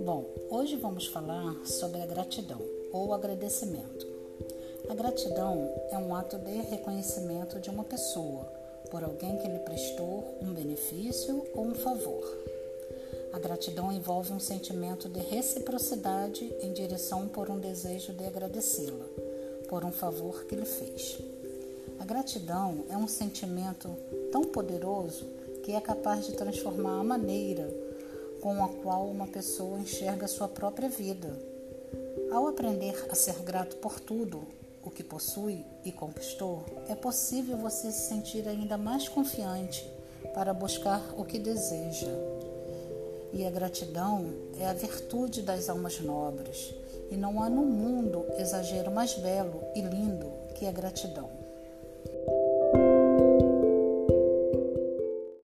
Bom, hoje vamos falar sobre a gratidão ou agradecimento. A gratidão é um ato de reconhecimento de uma pessoa por alguém que lhe prestou um benefício ou um favor. A gratidão envolve um sentimento de reciprocidade em direção por um desejo de agradecê-la por um favor que lhe fez. A gratidão é um sentimento tão poderoso que é capaz de transformar a maneira com a qual uma pessoa enxerga sua própria vida. Ao aprender a ser grato por tudo o que possui e conquistou, é possível você se sentir ainda mais confiante para buscar o que deseja. E a gratidão é a virtude das almas nobres, e não há no mundo exagero mais belo e lindo que a gratidão.